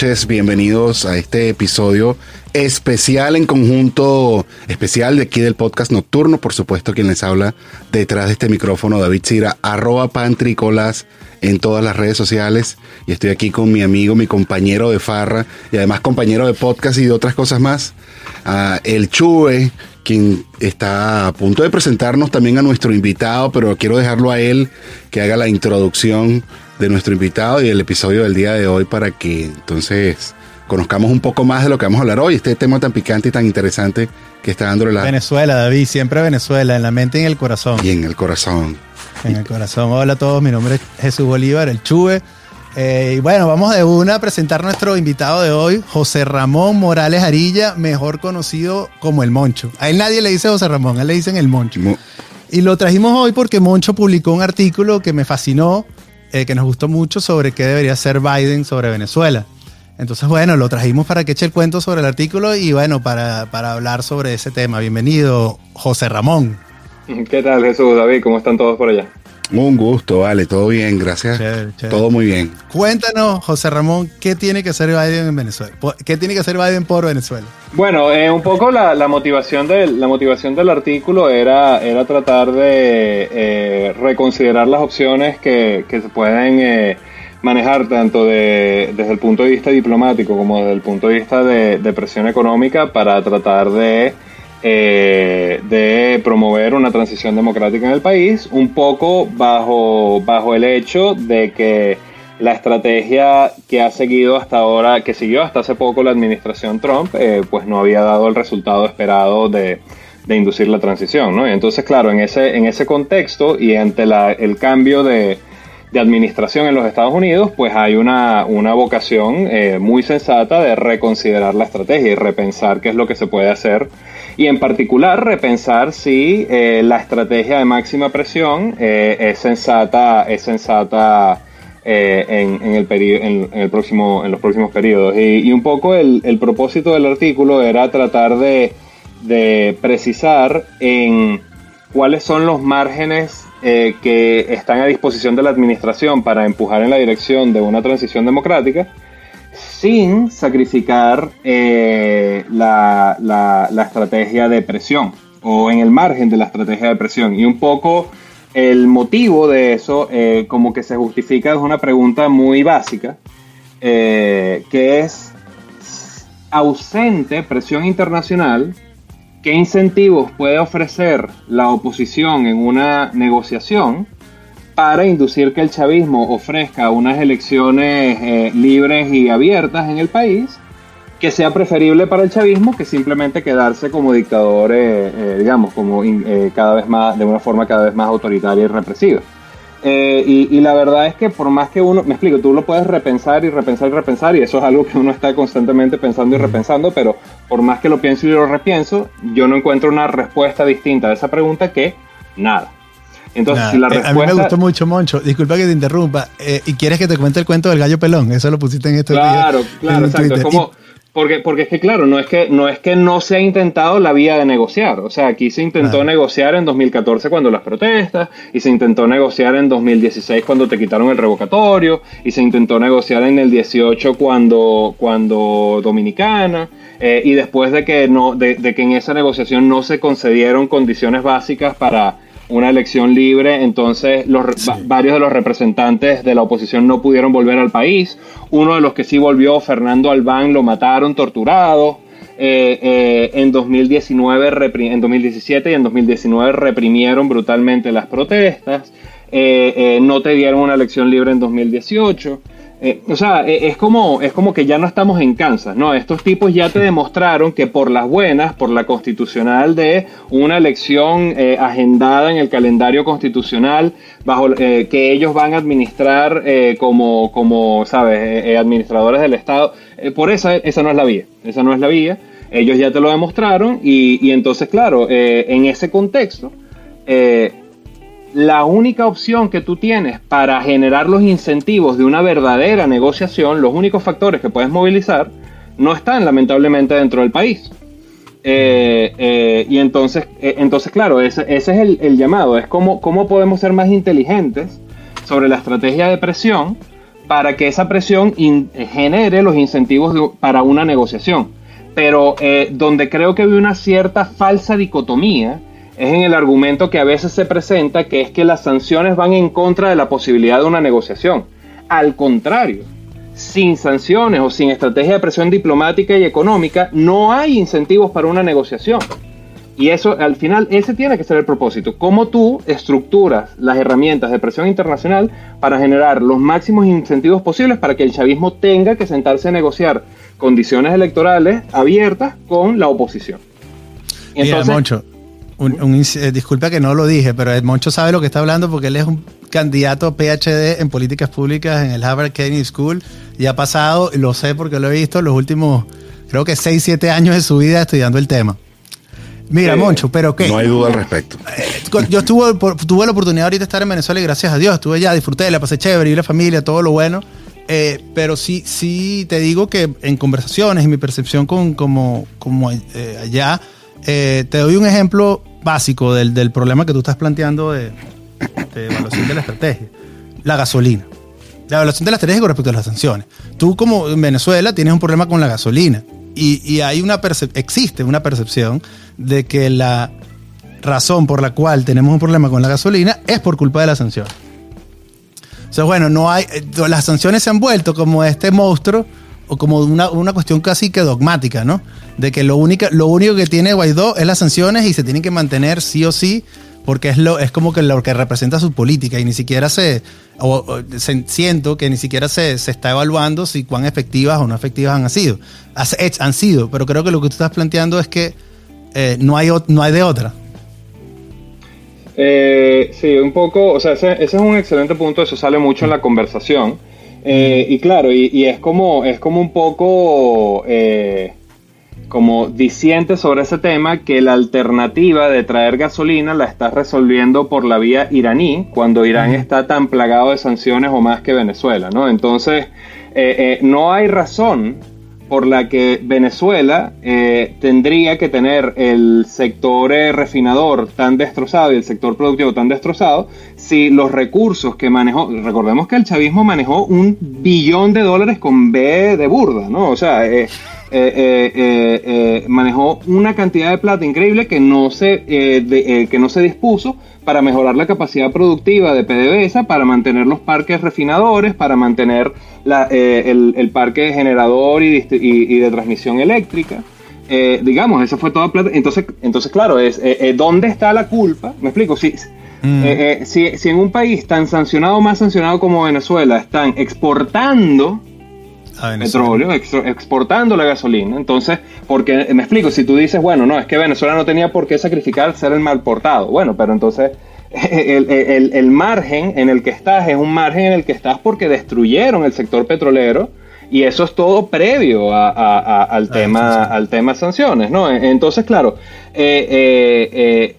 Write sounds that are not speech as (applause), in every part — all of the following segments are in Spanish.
noches, bienvenidos a este episodio especial en conjunto, especial de aquí del podcast nocturno, por supuesto quien les habla detrás de este micrófono, David Cira, arroba pantricolas en todas las redes sociales. Y estoy aquí con mi amigo, mi compañero de farra y además compañero de podcast y de otras cosas más, el Chuve, quien está a punto de presentarnos también a nuestro invitado, pero quiero dejarlo a él que haga la introducción de nuestro invitado y el episodio del día de hoy para que entonces conozcamos un poco más de lo que vamos a hablar hoy, este tema tan picante y tan interesante que está dándole la... Venezuela, David, siempre Venezuela, en la mente y en el corazón. Y en el corazón. En el corazón. Hola a todos, mi nombre es Jesús Bolívar, el Chuve. Eh, y bueno, vamos de una a presentar nuestro invitado de hoy, José Ramón Morales Arilla, mejor conocido como el Moncho. A él nadie le dice José Ramón, a él le dicen el Moncho. y lo trajimos hoy porque Moncho publicó un artículo que me fascinó, eh, que nos gustó mucho sobre qué debería ser Biden sobre Venezuela. Entonces, bueno, lo trajimos para que eche el cuento sobre el artículo y bueno, para, para hablar sobre ese tema. Bienvenido, José Ramón. ¿Qué tal, Jesús, David? ¿Cómo están todos por allá? Un gusto, vale, todo bien, gracias. Todo muy bien. Cuéntanos, José Ramón, ¿qué tiene que hacer Biden en Venezuela? ¿Qué tiene que hacer Biden por Venezuela? Bueno, eh, un poco la, motivación del, la motivación del artículo era, era tratar de eh, reconsiderar las opciones que, se pueden eh, manejar tanto desde el punto de vista diplomático como desde el punto de vista de presión económica para tratar de eh, de promover una transición democrática en el país, un poco bajo, bajo el hecho de que la estrategia que ha seguido hasta ahora, que siguió hasta hace poco la administración Trump, eh, pues no había dado el resultado esperado de, inducir la transición, ¿no? entonces, claro, en ese, en ese contexto y ante el cambio de, administración en los Estados Unidos, pues hay una, una vocación eh, muy sensata de reconsiderar la estrategia y repensar qué es lo que se puede hacer y en particular repensar si eh, la estrategia de máxima presión eh, es sensata, es sensata eh, en, el en, el próximo, en los próximos periodos. Y, un poco el, propósito del artículo era tratar de, de precisar en cuáles son los márgenes que están a disposición de la administración para empujar en la dirección de una transición democrática sin sacrificar eh, la, la, estrategia de presión o en el margen de la estrategia de presión. Y un poco el motivo de eso, eh, como que se justifica, es una pregunta muy básica, eh, que es ausente presión internacional, ¿qué incentivos puede ofrecer la oposición en una negociación? Para inducir que el chavismo ofrezca unas elecciones eh, libres y abiertas en el país, que sea preferible para el chavismo que simplemente quedarse como dictador, eh, eh, digamos, como cada vez más, de una forma cada vez más autoritaria y represiva. y, la verdad es que por más que uno, me explico, tú lo puedes repensar y repensar y repensar, y eso es algo que uno está constantemente pensando y repensando, pero por más que lo pienso y lo repienso, yo no encuentro una respuesta distinta a esa pregunta que nada. Entonces, si la respuesta... A mí me gustó mucho, Moncho. Disculpa que te interrumpa. Eh, ¿Y quieres que te cuente el cuento del gallo pelón? Eso lo pusiste en este Claro, claro, exacto. Es como, porque, porque es que, claro, no es que, no es que no se ha intentado la vía de negociar. O sea, aquí se intentó negociar en 2014 cuando las protestas, y se intentó negociar en 2016 cuando te quitaron el revocatorio, y se intentó negociar en el 18 cuando, cuando Dominicana. Eh, y después de que, no, de que en esa negociación no se concedieron condiciones básicas para una elección libre, entonces los, varios de los representantes de la oposición no pudieron volver al país. Uno de los que sí volvió, Fernando Albán, lo mataron torturado. Eh, eh, en 2019, en 2017 y en 2019 reprimieron brutalmente las protestas. Eh, no te dieron una elección libre en 2018. Eh, o sea, eh, es como, es como que ya no estamos en Kansas, ¿no? Estos tipos ya te demostraron que por las buenas, por la constitucional de una elección eh, agendada en el calendario constitucional, bajo que ellos van a administrar como, como ¿sabes?, administradores del Estado. por eso esa no es la vía, esa no es la vía. Ellos ya te lo demostraron y, y entonces, claro, en ese contexto, la única opción que tú tienes para generar los incentivos de una verdadera negociación, los únicos factores que puedes movilizar, no están lamentablemente dentro del país. Eh, eh, y entonces, eh, entonces claro, ese, es el, llamado, es cómo, cómo podemos ser más inteligentes sobre la estrategia de presión para que esa presión genere los incentivos para una negociación. Pero donde creo que hay una cierta falsa dicotomía es en el argumento que a veces se presenta, que es que las sanciones van en contra de la posibilidad de una negociación. Al contrario, sin sanciones o sin estrategia de presión diplomática y económica, no hay incentivos para una negociación. Y eso, al final, ese tiene que ser el propósito. Cómo tú estructuras las herramientas de presión internacional para generar los máximos incentivos posibles para que el chavismo tenga que sentarse a negociar condiciones electorales abiertas con la oposición. Moncho, eh, disculpa que no lo dije, pero Moncho sabe lo que está hablando porque él es un candidato PhD en políticas públicas en el Harvard Kennedy School y ha pasado, lo sé porque lo he visto, los últimos, creo que 6, 7 años de su vida estudiando el tema. Mira, Moncho, pero ¿qué? No hay duda al respecto. Eh, yo estuve, tuve la oportunidad ahorita de estar en Venezuela y gracias a Dios estuve allá, disfruté, la pasé chévere, y la familia, todo lo bueno. Eh, pero sí, sí te digo que en conversaciones y mi percepción con, como, como eh, allá, te doy un ejemplo básico del, del, problema que tú estás planteando de, evaluación de la estrategia. La gasolina. La evaluación de la estrategia con respecto a las sanciones. Tú como en Venezuela tienes un problema con la gasolina y, hay una existe una percepción de que la razón por la cual tenemos un problema con la gasolina es por culpa de las sanciones. O sea, bueno, no hay, eh, las sanciones se han vuelto como este monstruo como una, una, cuestión casi que dogmática, ¿no? De que lo, única, lo único que tiene Guaidó es las sanciones y se tienen que mantener sí o sí porque es, lo, es como que lo que representa su política y ni siquiera se, siento que ni siquiera se, está evaluando si cuán efectivas o no efectivas han sido. Han sido, pero creo que lo que tú estás planteando es que eh, no, hay, no hay de otra. Eh, sí, un poco, o sea, ese, es un excelente punto, eso sale mucho en la conversación. Eh, y claro, y, es, como, es como un poco como diciente sobre ese tema que la alternativa de traer gasolina la está resolviendo por la vía iraní, cuando Irán está tan plagado de sanciones o más que Venezuela, ¿no? Entonces, eh, eh, no hay razón por la que Venezuela eh, tendría que tener el sector refinador tan destrozado y el sector productivo tan destrozado si los recursos que manejó, recordemos que el chavismo manejó un billón de dólares con B de burda, ¿no? O sea, eh, eh, eh, manejó una cantidad de plata increíble que no, se, que no se dispuso para mejorar la capacidad productiva de PDVSA, para mantener los parques refinadores, para mantener el, parque generador y, de transmisión eléctrica. digamos, eso fue toda plata. Entonces, entonces claro, es ¿dónde está la culpa? Me explico, si, mm. si, si en un país tan sancionado, más sancionado como Venezuela, están exportando petróleo, exportando la gasolina. Entonces, porque me explico, si tú dices, bueno, no, es que Venezuela no tenía por qué sacrificar ser el mal portado. Bueno, pero entonces (laughs) el, margen en el que estás es un margen en el que estás porque destruyeron el sector petrolero y eso es todo previo al, tema, al tema sanciones, ¿no? Entonces, claro, eh, eh,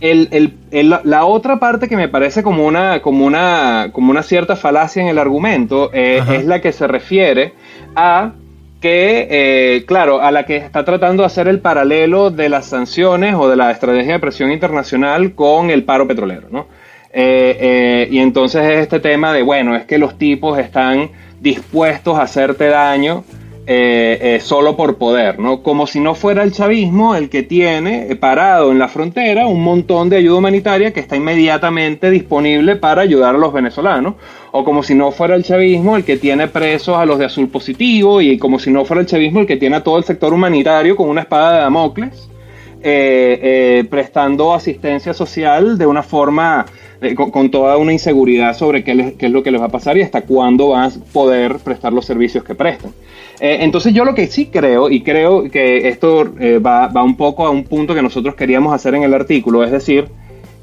eh la otra parte que me parece como una, como una, como una cierta falacia en el argumento eh, es la que se refiere a que, eh, claro, a la que está tratando de hacer el paralelo de las sanciones o de la estrategia de presión internacional con el paro petrolero, ¿no? Eh, y entonces es este tema de, bueno, es que los tipos están dispuestos a hacerte daño eh, eh, solo por poder, ¿no? Como si no fuera el chavismo el que tiene eh, parado en la frontera un montón de ayuda humanitaria que está inmediatamente disponible para ayudar a los venezolanos, o como si no fuera el chavismo el que tiene presos a los de azul positivo, y como si no fuera el chavismo el que tiene a todo el sector humanitario con una espada de Damocles, prestando asistencia social de una forma con, toda una inseguridad sobre qué, qué, es lo que les va a pasar y hasta cuándo van a poder prestar los servicios que prestan. Eh, entonces yo lo que sí creo, y creo que esto eh, va, un poco a un punto que nosotros queríamos hacer en el artículo, es decir,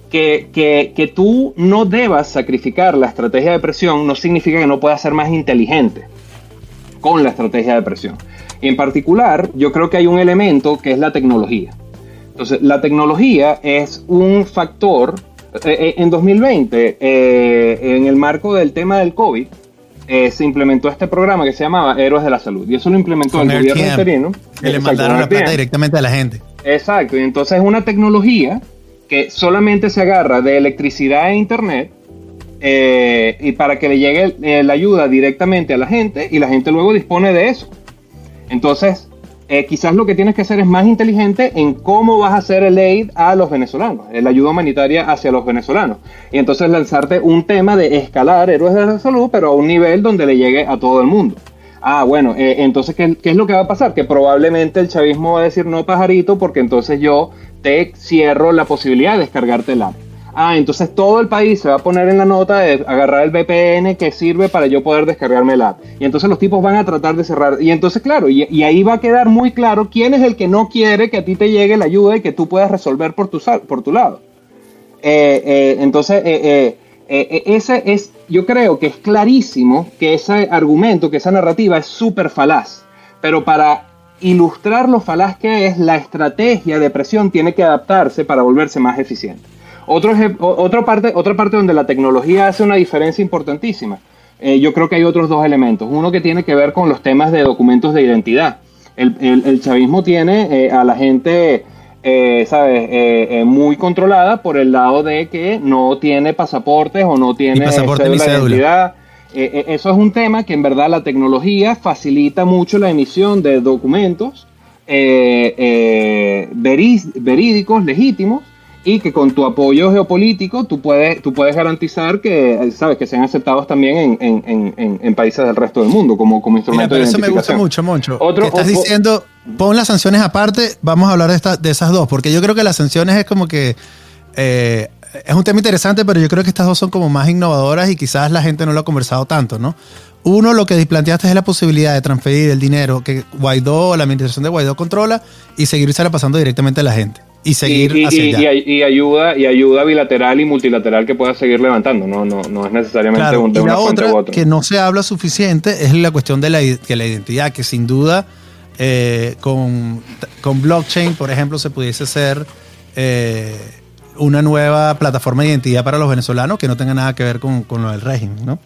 que, que, tú no debas sacrificar la estrategia de presión no significa que no puedas ser más inteligente con la estrategia de presión. En particular, yo creo que hay un elemento que es la tecnología. Entonces, la tecnología es un factor. Eh, en 2020, en el marco del tema del COVID, eh, se implementó este programa que se llamaba Héroes de la Salud. Y eso lo implementó el gobierno interino. Que le mandaron la plata directamente a la gente. Exacto. Y entonces es una tecnología que solamente se agarra de electricidad e internet eh, y para que le llegue eh, la ayuda directamente a la gente y la gente luego dispone de eso. Entonces, eh, quizás lo que tienes que hacer es más inteligente en cómo vas a hacer el aid a los venezolanos, la ayuda humanitaria hacia los venezolanos. Y entonces lanzarte un tema de escalar héroes de la salud, pero a un nivel donde le llegue a todo el mundo. Ah, bueno, entonces, ¿qué, ¿qué, es lo que va a pasar? Que probablemente el chavismo va a decir no, pajarito, porque entonces yo te cierro la posibilidad de descargarte el app. Ah, entonces todo el país se va a poner en la nota de agarrar el VPN que sirve para yo poder descargarme el app. Y entonces los tipos van a tratar de cerrar. Y entonces, claro, y, ahí va a quedar muy claro quién es el que no quiere que a ti te llegue la ayuda y que tú puedas resolver por tu, por tu lado. Eh, eh, entonces, eh, ese es, yo creo que es clarísimo que ese argumento, que esa narrativa es súper falaz. Pero para ilustrar lo falaz que es, la estrategia de presión tiene que adaptarse para volverse más eficiente. Otro, otra, parte, otra parte donde la tecnología hace una diferencia importantísima. Eh, yo creo que hay otros dos elementos. Uno que tiene que ver con los temas de documentos de identidad. El, chavismo tiene eh, a la gente, eh, ¿sabes?, eh, muy controlada por el lado de que no tiene pasaportes o no tiene pasaporte cédula de identidad. eso es un tema que en verdad la tecnología facilita mucho la emisión de documentos verídicos, legítimos, y que con tu apoyo geopolítico tú puedes, tú puedes garantizar que, sabes, que sean aceptados también en, en, en, países del resto del mundo como, como instrumento Mira, pero Eso me gusta mucho, Moncho. Otro, Estás diciendo, pon las sanciones aparte, vamos a hablar de, esta, de esas dos, porque yo creo que las sanciones es como que... Eh, es un tema interesante, pero yo creo que estas dos son como más innovadoras y quizás la gente no lo ha conversado tanto, ¿no? Uno, lo que planteaste es la posibilidad de transferir el dinero que Guaidó, la administración de Guaidó controla y seguirse pasando directamente a la gente y seguir y, y, ayuda y ayuda bilateral y multilateral que pueda seguir levantando no no no es necesariamente un, de una otra. que no se habla suficiente es la cuestión de la, que la identidad que sin duda eh, con, con blockchain por ejemplo se pudiese ser eh, una nueva plataforma de identidad para los venezolanos que no tenga nada que ver con, con lo del régimen no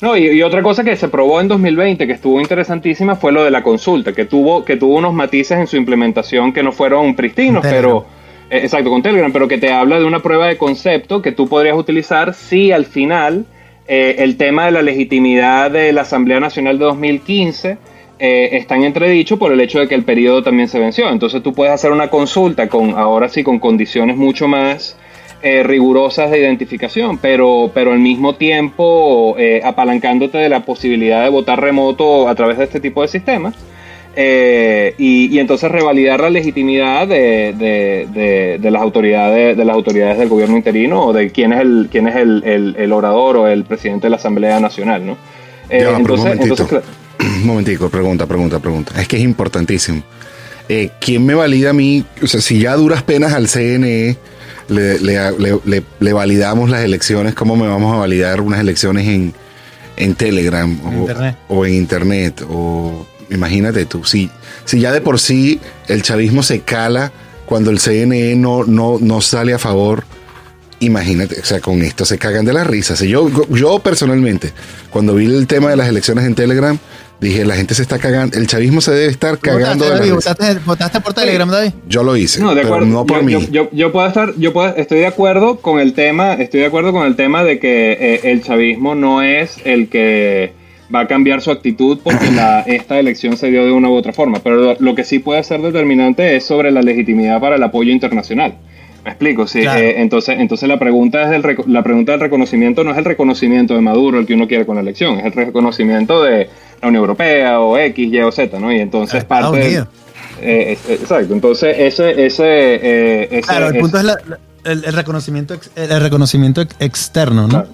no, y, otra cosa que se probó en 2020 que estuvo interesantísima fue lo de la consulta, que tuvo, que tuvo unos matices en su implementación que no fueron pristinos, pero eh, exacto, con Telegram, pero que te habla de una prueba de concepto que tú podrías utilizar si al final eh, el tema de la legitimidad de la Asamblea Nacional de 2015 eh, está en entredicho por el hecho de que el periodo también se venció. Entonces tú puedes hacer una consulta con, ahora sí, con condiciones mucho más eh, rigurosas de identificación, pero, pero al mismo tiempo eh, apalancándote de la posibilidad de votar remoto a través de este tipo de sistemas. Eh, y, entonces revalidar la legitimidad de, las autoridades de las autoridades del gobierno interino o de quién es el quién es el, orador o el presidente de la Asamblea Nacional, ¿no? entonces, (clears throat) un momentico, pregunta, pregunta, pregunta. Es que es importantísimo. ¿Quién me valida a mí? O sea, si ya duras penas al CNE le, validamos las elecciones, ¿cómo me vamos a validar unas elecciones en, en Telegram o, en Internet? O imagínate tú, si, si ya de por sí el chavismo se cala cuando el CNE no, no, no sale a favor, imagínate, o sea, con esto se cagan de la risa. Si yo, yo personalmente, cuando vi el tema de las elecciones en Telegram, Dije, la gente se está cagando, el chavismo se debe estar cagando de la ¿Votaste, ¿Votaste, por Telegram, David? Yo lo hice, no, de pero no por mí. Yo, puedo estar, yo puedo, estoy de acuerdo con el tema, estoy de acuerdo con el tema de que eh, el chavismo no es el que va a cambiar su actitud porque la, (coughs) esta elección se dio de una u otra forma. Pero lo, que sí puede ser determinante es sobre la legitimidad para el apoyo internacional. Me explico, sí. Eh, entonces, entonces la pregunta es del la pregunta del reconocimiento no es el reconocimiento de Maduro el que uno quiere con la elección, es el reconocimiento de la Unión Europea o X, Y o Z, ¿no? Y entonces parte de, eh, exacto, entonces ese... ese, eh, claro, el punto es el, reconocimiento, el reconocimiento externo, ¿no?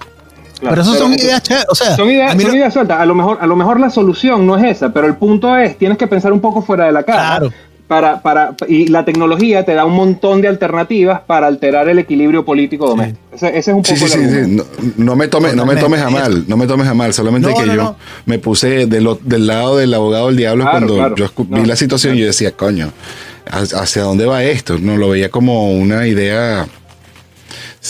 pero eso son ideas, o sea, son ideas, son ideas sueltas. A lo mejor, a lo mejor la solución no es esa, pero el punto es, tienes que pensar un poco fuera de la cara. Claro para, para, y la tecnología te da un montón de alternativas para alterar el equilibrio político doméstico. Ese, es un poco sí, sí, sí, no, me tomes, no me tomes a mal, no me tomes a mal, solamente que yo me puse del lado del abogado del diablo cuando yo vi la situación y yo decía, coño, ¿hacia dónde va esto? No lo veía como una idea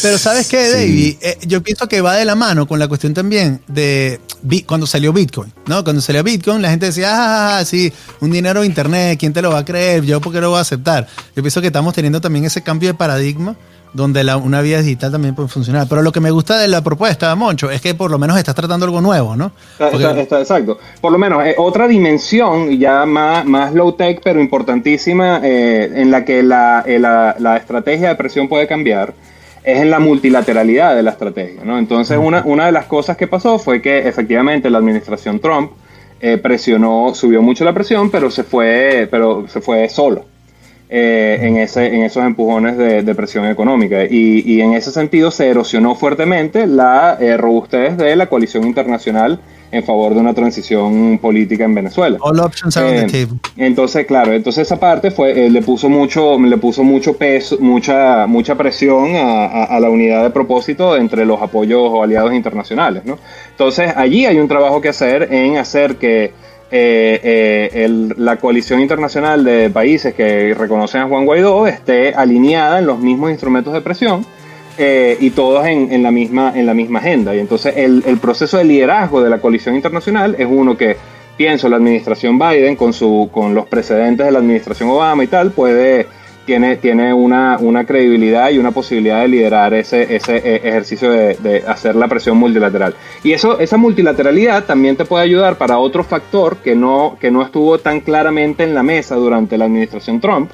Pero ¿sabes qué, Sí. David? Eh, yo pienso que va de la mano con la cuestión también de cuando salió Bitcoin, ¿no? Cuando salió Bitcoin, la gente decía, ah, ah, sí, un dinero de internet, ¿quién te lo va a creer? ¿Yo por qué lo voy a aceptar? Yo pienso que estamos teniendo también ese cambio de paradigma donde la- una vía digital también puede funcionar. Pero lo que me gusta de la propuesta, Moncho, es que por lo menos estás tratando algo nuevo, ¿no? Está, está- está- exacto. Por lo menos, eh, otra dimensión ya más, más low-tech, pero importantísima, eh, en la que la, eh, la- la estrategia de presión puede cambiar, es en la multilateralidad de la estrategia. ¿no? Entonces, una, una de las cosas que pasó fue que efectivamente la administración Trump eh, presionó, subió mucho la presión, pero se fue, pero se fue solo. eh, en, ese, en esos empujones de, de presión económica. Y, y en ese sentido se erosionó fuertemente la eh, robustez de la coalición internacional en favor de una transición política en Venezuela. All options are on Eh, the table. entonces, claro, entonces esa parte fue, eh, le puso mucho, le puso mucho peso, mucha, mucha presión a, a- a la unidad de propósito entre los apoyos o aliados internacionales, ¿no? Entonces, allí hay un trabajo que hacer en hacer que eh, eh, el- la coalición internacional de países que reconocen a Juan Guaidó esté alineada en los mismos instrumentos de presión eh, y todos en, en la misma, en la misma agenda. Y entonces el, el proceso de liderazgo de la coalición internacional es uno que, pienso, la administración Biden, con, su, con los precedentes de la administración Obama y tal, puede, tiene, tiene una, una credibilidad y una posibilidad de liderar ese, ese eh, ejercicio de, de hacer la presión multilateral. Y eso, esa multilateralidad también te puede ayudar para otro factor que no, que no estuvo tan claramente en la mesa durante la administración Trump,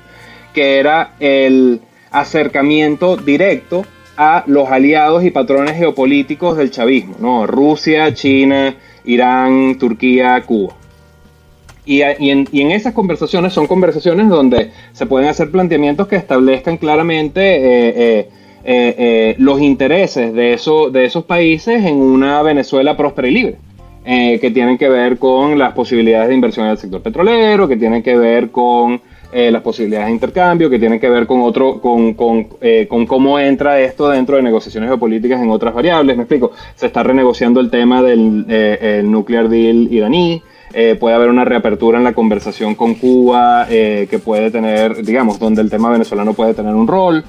que era el acercamiento directo a los aliados y patrones geopolíticos del chavismo, ¿no? Rusia, China, Irán, Turquía, Cuba. Y, en, esas conversaciones son conversaciones donde se pueden hacer planteamientos que establezcan claramente eh, eh, eh, los intereses de, de esos países en una Venezuela próspera y libre, que tienen que ver con las posibilidades de inversión en el sector petrolero, que tienen que ver con eh, las posibilidades de intercambio, que tienen que ver con otro, con, con, eh, con cómo entra esto dentro de negociaciones geopolíticas en otras variables. Me explico, se está renegociando el tema del eh, el nuclear deal iraní. Puede haber una reapertura en la conversación con Cuba que puede tener, digamos, donde el tema venezolano puede tener un rol.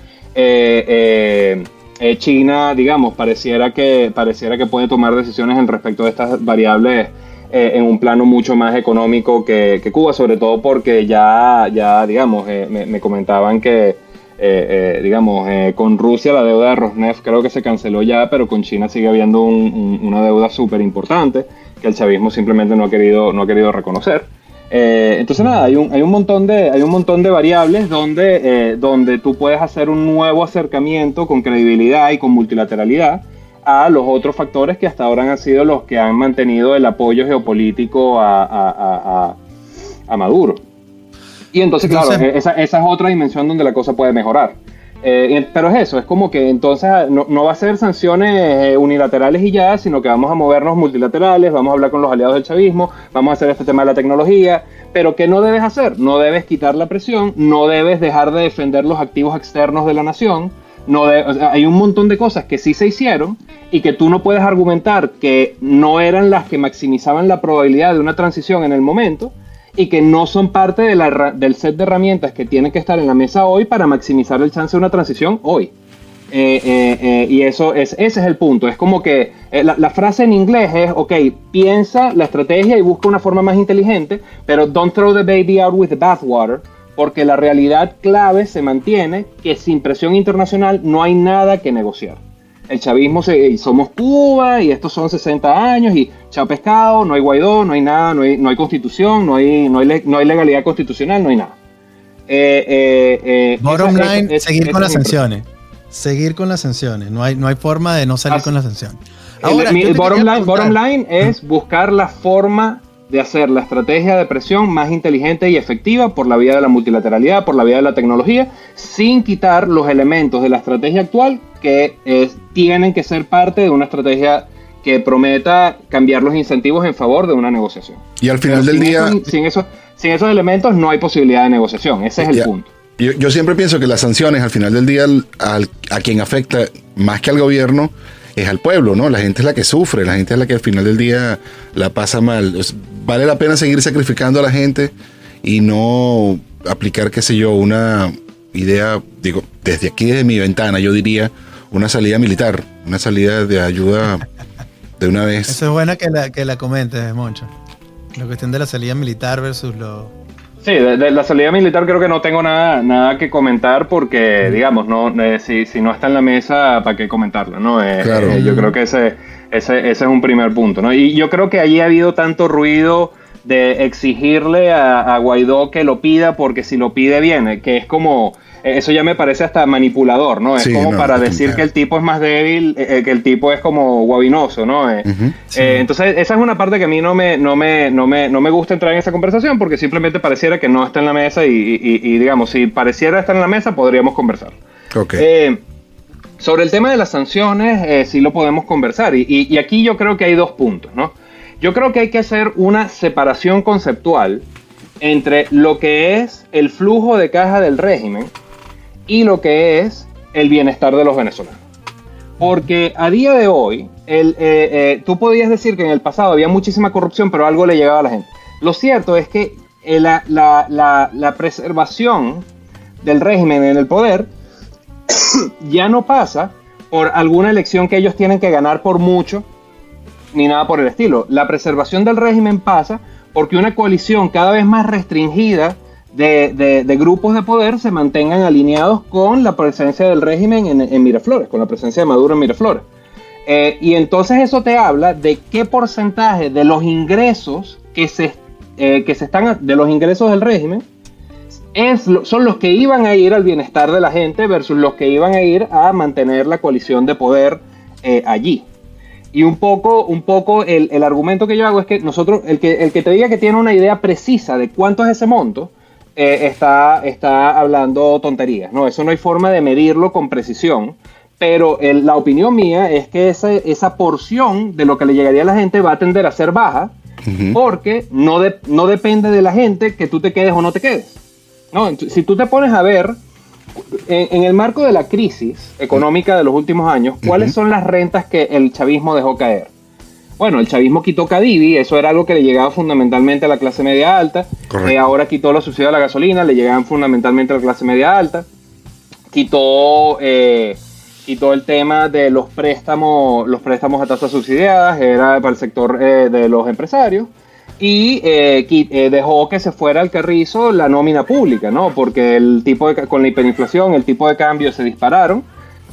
China, digamos, pareciera que, pareciera que puede tomar decisiones en respecto de estas variables eh, en un plano mucho más económico que, que Cuba, sobre todo porque ya, ya digamos, eh, me, me comentaban que, eh, eh, digamos, eh, con Rusia la deuda de Rosneft creo que se canceló ya, pero con China sigue habiendo un- un- una deuda súper importante que el chavismo simplemente no ha querido, no ha querido reconocer. Eh, entonces nada, hay un, hay un montón de, hay un montón de variables donde, donde tú puedes hacer un nuevo acercamiento con credibilidad y con multilateralidad a los otros factores que hasta ahora han sido los que han mantenido el apoyo geopolítico a, a- a- a- a Maduro. Y entonces, claro, esa, esa es otra dimensión donde la cosa puede mejorar. Eh, pero es eso, es como que entonces no, no va a ser sanciones eh, unilaterales y ya, sino que vamos a movernos multilaterales, vamos a hablar con los aliados del chavismo, vamos a hacer este tema de la tecnología, pero ¿qué no debes hacer? No debes quitar la presión, no debes dejar de defender los activos externos de la nación, no hay un montón de cosas que sí se hicieron y que tú no puedes argumentar que no eran las que maximizaban la probabilidad de una transición en el momento y que no son parte del set de herramientas que tienen que estar en la mesa hoy para maximizar el chance de una transición hoy. Eh, eh, eh, y eso es, ese es el punto. Es como que la, la frase en inglés es, ok, piensa la estrategia y busca una forma más inteligente, pero don't throw the baby out with the bathwater, porque la realidad clave se mantiene que sin presión internacional no hay nada que negociar. El chavismo, se, y somos Cuba y estos son 60 años y chao pescado, no hay Guaidó, no hay nada, no hay, no hay constitución, no hay, no, hay no hay legalidad constitucional, no hay nada. Eh, eh, eh, Bottom esa- line, seguir con es las sanciones. Seguir con las sanciones. No hay, no hay forma de no salir Así- con las sanciones. El- mi- yo el bottom, line, bottom line es buscar la forma de hacer la estrategia de presión más inteligente y efectiva por la vía de la multilateralidad, por la vía de la tecnología, sin quitar los elementos de la estrategia actual que es- tienen que ser parte de una estrategia que prometa cambiar los incentivos en favor de una negociación. Y al final Pero del sin día, sin, esos, sin esos elementos no hay posibilidad de negociación. Ese es el Ya. punto. yo, yo siempre pienso que las sanciones al final del día al- al- a quien afecta más que al gobierno es al pueblo, ¿no? La gente es la que sufre, la gente es la que al final del día la pasa mal. Vale la pena seguir sacrificando a la gente y no aplicar, qué sé yo, una idea, digo, desde aquí, desde mi ventana, yo diría una salida militar, una salida de ayuda de una vez. Eso es buena que la, que la comentes, Moncho. La cuestión de la salida militar versus lo... Sí, de, la salida militar creo que no tengo nada, nada que comentar porque, digamos, no eh, si, si, no está en la mesa, ¿para qué comentarlo? ¿no? Eh, claro. Eh, yo creo que ese, ese, ese, es un primer punto. ¿no? Y yo creo que allí ha habido tanto ruido de exigirle a, a Guaidó que lo pida porque si lo pide viene, que es como eso ya me parece hasta manipulador, ¿no? Es como para decir que el tipo es más débil, eh, eh, que el tipo es como guabinoso, ¿no? Eh, entonces, esa es una parte que a mí no me, no, me, no, me, no me gusta entrar en esa conversación porque simplemente pareciera que no está en la mesa y, digamos, si pareciera estar en la mesa, podríamos conversar. Sobre el tema de las sanciones, sí lo podemos conversar y aquí yo creo que hay dos puntos, ¿no? Yo creo que hay que hacer una separación conceptual entre lo que es el flujo de caja del régimen y lo que es el bienestar de los venezolanos. Porque a día de hoy, el, eh, eh, tú podías decir que en el pasado había muchísima corrupción, pero algo le llegaba a la gente. Lo cierto es que eh, la, preservación del régimen en el poder (coughs) ya no pasa por alguna elección que ellos tienen que ganar por mucho, ni nada por el estilo. La preservación del régimen pasa porque una coalición cada vez más restringida de, grupos de poder se mantengan alineados con la presencia del régimen en, Miraflores, con la presencia de Maduro en Miraflores. Eh, y entonces eso te habla de qué porcentaje de los ingresos que se, eh, que se están, de los ingresos del régimen, es, son los que iban a ir al bienestar de la gente versus los que iban a ir a mantener la coalición de poder eh, allí. Y un poco, un poco el, el, argumento que yo hago es que nosotros, el que, el que te diga que tiene una idea precisa de cuánto es ese monto, eh, está, está hablando tonterías. No, eso no hay forma de medirlo con precisión. Pero la opinión mía es que esa, esa porción de lo que le llegaría a la gente va a tender a ser baja porque no, no depende de la gente que tú te quedes o no te quedes. No, si tú te pones a ver, en, el marco de la crisis económica de los últimos años, ¿cuáles son las rentas que el chavismo dejó caer? Bueno, el chavismo quitó Cadivi, eso era algo que le llegaba fundamentalmente a la clase media alta. Eh, ahora quitó los subsidios a la gasolina, le llegaban fundamentalmente a la clase media alta. Quitó, eh, quitó el tema de los préstamos, los préstamos a tasas subsidiadas, era para el sector eh, de los empresarios. Y dejó que se fuera al carrizo la nómina pública, ¿no? Porque el tipo de, con la hiperinflación, el tipo de cambio se dispararon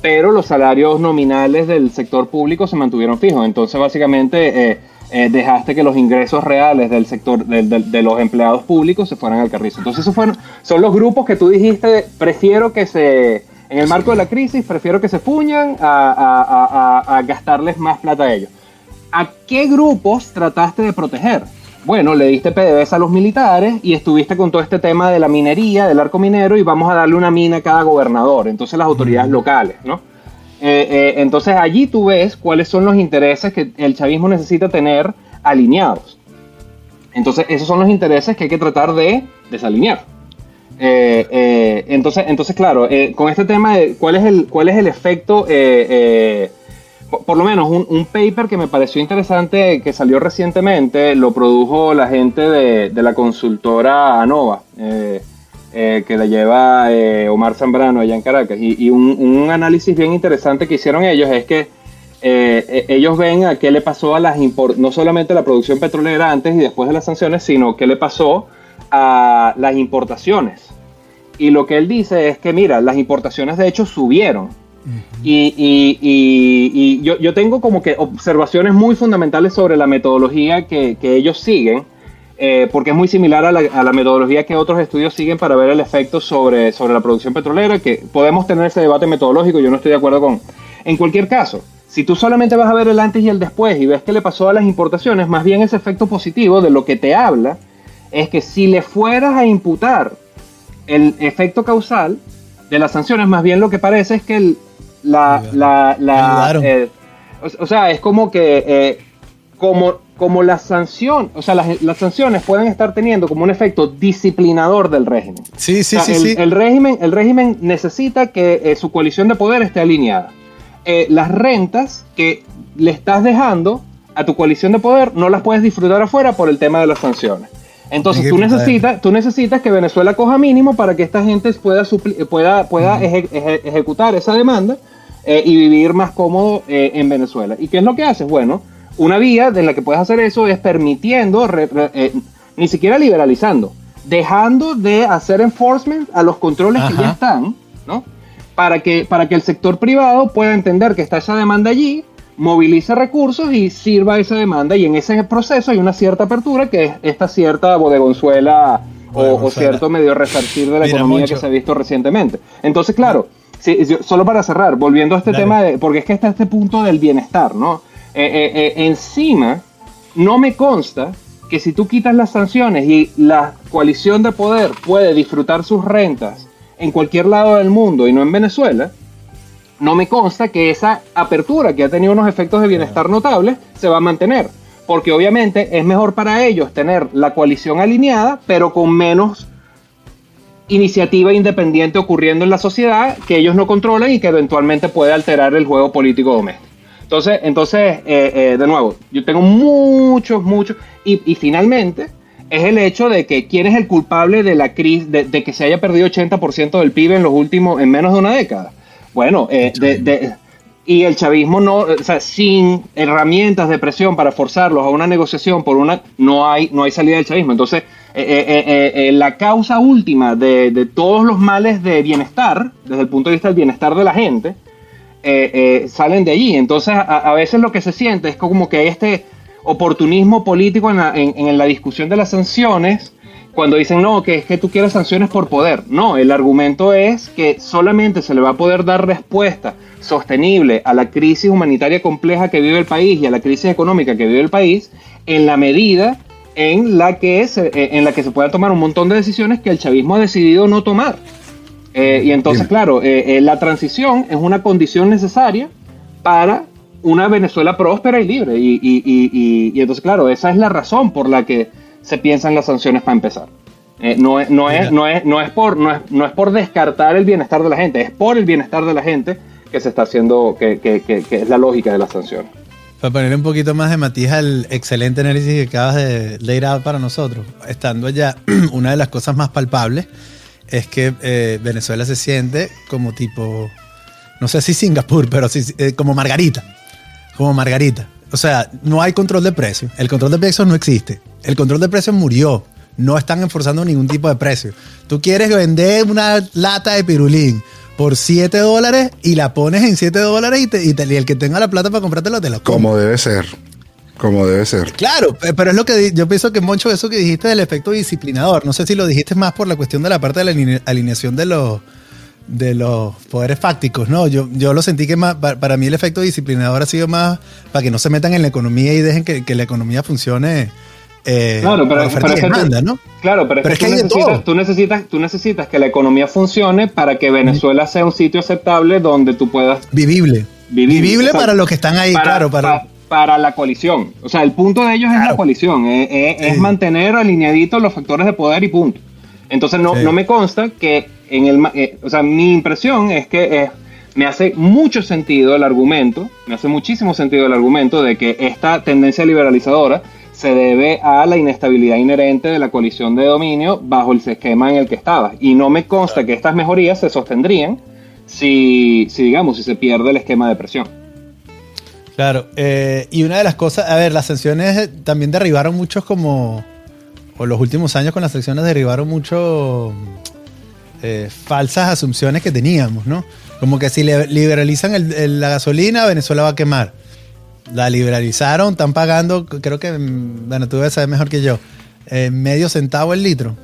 pero los salarios nominales del sector público se mantuvieron fijos. Entonces, básicamente, eh, eh, dejaste que los ingresos reales del sector de, los empleados públicos se fueran al carrizo. Entonces, esos fueron, son los grupos que tú dijiste, prefiero que se, en el marco de la crisis, prefiero que se puñan a gastarles más plata a ellos. ¿A qué grupos trataste de proteger? Bueno, le diste PDVSA a los militares y estuviste con todo este tema de la minería, del arco minero, y vamos a darle una mina a cada gobernador, entonces las autoridades locales, ¿no? Eh, eh, entonces allí tú ves cuáles son los intereses que el chavismo necesita tener alineados. Entonces esos son los intereses que hay que tratar de desalinear. Eh, entonces, entonces, claro, con este tema de cuál es el, cuál es el efecto por lo menos un, paper que me pareció interesante que salió recientemente, lo produjo la gente de, la consultora ANOVA, eh, eh, que la lleva eh, Omar Zambrano allá en Caracas. Y, un, análisis bien interesante que hicieron ellos es que ellos ven a qué le pasó a las no solamente a la producción petrolera antes y después de las sanciones, sino qué le pasó a las importaciones. Y lo que él dice es que, mira, las importaciones de hecho subieron y, yo, tengo como que observaciones muy fundamentales sobre la metodología que, ellos siguen, eh, porque es muy similar a la, metodología que otros estudios siguen para ver el efecto sobre, sobre la producción petrolera, que podemos tener ese debate metodológico, yo no estoy de acuerdo con... En cualquier caso, si tú solamente vas a ver el antes y el después y ves qué le pasó a las importaciones, más bien ese efecto positivo de lo que te habla es que si le fueras a imputar el efecto causal de las sanciones, más bien lo que parece es que el, la, la, la eh, o, sea, es como que eh, como, como la sanción, o sea, las, las, sanciones pueden estar teniendo como un efecto disciplinador del régimen. Sí, sí, sí, el, sí. El régimen, el régimen necesita que eh, su coalición de poder esté alineada. las rentas que le estás dejando a tu coalición de poder no las puedes disfrutar afuera por el tema de las sanciones. Entonces tú necesitas, tú necesitas que Venezuela coja mínimo para que esta gente pueda, pueda, pueda ejecutar esa demanda eh, y vivir más cómodo eh, en Venezuela. ¿Y qué es lo que haces? Bueno, una vía en la que puedes hacer eso es permitiendo, eh, ni siquiera liberalizando, dejando de hacer enforcement a los controles que ya están, ¿no? Para que, para que el sector privado pueda entender que está esa demanda allí, movilice recursos y sirva esa demanda. Y en ese proceso hay una cierta apertura que es esta cierta bodegonzuela o, cierto medio resarcir de la economía que se ha visto recientemente. Entonces, claro, solo para cerrar, volviendo a este tema, de, porque es que está este punto del bienestar, ¿no? Eh, eh, eh, encima, no me consta que si tú quitas las sanciones y la coalición de poder puede disfrutar sus rentas en cualquier lado del mundo y no en Venezuela, no me consta que esa apertura que ha tenido unos efectos de bienestar notables se va a mantener. Porque obviamente es mejor para ellos tener la coalición alineada, pero con menos iniciativa independiente ocurriendo en la sociedad que ellos no controlan y que eventualmente puede alterar el juego político doméstico. Entonces, entonces eh, eh, de nuevo, yo tengo muchos, muchos, y, finalmente es el hecho de que quién es el culpable de la crisis, de, que se haya perdido 80% del PIB en los últimos, en menos de una década. Bueno, eh, y el chavismo no, o sea, sin herramientas de presión para forzarlos a una negociación por una, no hay, no hay salida del chavismo. Entonces, la causa última de, todos los males de bienestar, desde el punto de vista del bienestar de la gente, eh, eh, salen de allí. Entonces, a, veces lo que se siente es como que hay este oportunismo político en la, en, la, discusión de las sanciones, cuando dicen, no, que es que tú quieres sanciones por poder. No, el argumento es que solamente se le va a poder dar respuesta sostenible a la crisis humanitaria compleja que vive el país y a la crisis económica que vive el país en la medida en la que se, en la que se puedan tomar un montón de decisiones que el chavismo ha decidido no tomar. Eh, y entonces, claro, eh, eh, la transición es una condición necesaria para una Venezuela próspera y libre. Y, entonces, claro, esa es la razón por la que se piensan las sanciones para empezar. no, es, no, es, no, es, no, es por, no, es, no es por descartar el bienestar de la gente, es por el bienestar de la gente que se está haciendo, que, que, que, es la lógica de las sanciones. Para poner un poquito más de matiz al excelente análisis que acabas de leer para nosotros, estando allá, (clears throat) una de las cosas más palpables es que eh, Venezuela se siente como tipo, no sé si Singapur, pero sí, eh, como Margarita. Como Margarita. O sea, no hay control de precios. El control de precios no existe. El control de precios murió. No están enforzando ningún tipo de precio. Tú quieres vender una lata de pirulín por 7 dólares y la pones en 7 dólares y, te, y, el que tenga la plata para comprártelo te la compra. Como debe ser. Como debe ser. Claro, pero es lo que yo pienso que, Moncho, eso que dijiste del efecto disciplinador. No sé si lo dijiste más por la cuestión de la parte de la alineación de los, de los poderes fácticos, ¿no? Yo, yo lo sentí que más, para mí el efecto disciplinador ha sido más para que no se metan en la economía y dejen que, la economía funcione. Eh, claro, pero, demanda, ¿no? Claro, pero, es que, tú, necesitas, tú, necesitas, tú necesitas que la economía funcione para que Venezuela sea un sitio aceptable donde tú puedas... Vivible. Vivible, para los que están ahí, claro. para para la coalición. O sea, el punto de ellos es la coalición, eh, eh, es, mantener alineaditos los factores de poder y punto. Entonces no, no me consta que en el... Eh, o sea, mi impresión es que me hace mucho sentido el argumento, me hace muchísimo sentido el argumento de que esta tendencia liberalizadora se debe a la inestabilidad inherente de la coalición de dominio bajo el esquema en el que estaba. Y no me consta que estas mejorías se sostendrían si, si digamos, si se pierde el esquema de presión. Claro, eh, y una de las cosas, a ver, las sanciones también derribaron muchos como, o los últimos años con las sanciones derribaron mucho eh, falsas asunciones que teníamos, ¿no? Como que si liberalizan la gasolina, Venezuela va a quemar. La liberalizaron, están pagando, creo que, bueno, tú debes saber mejor que yo, eh, medio centavo el litro.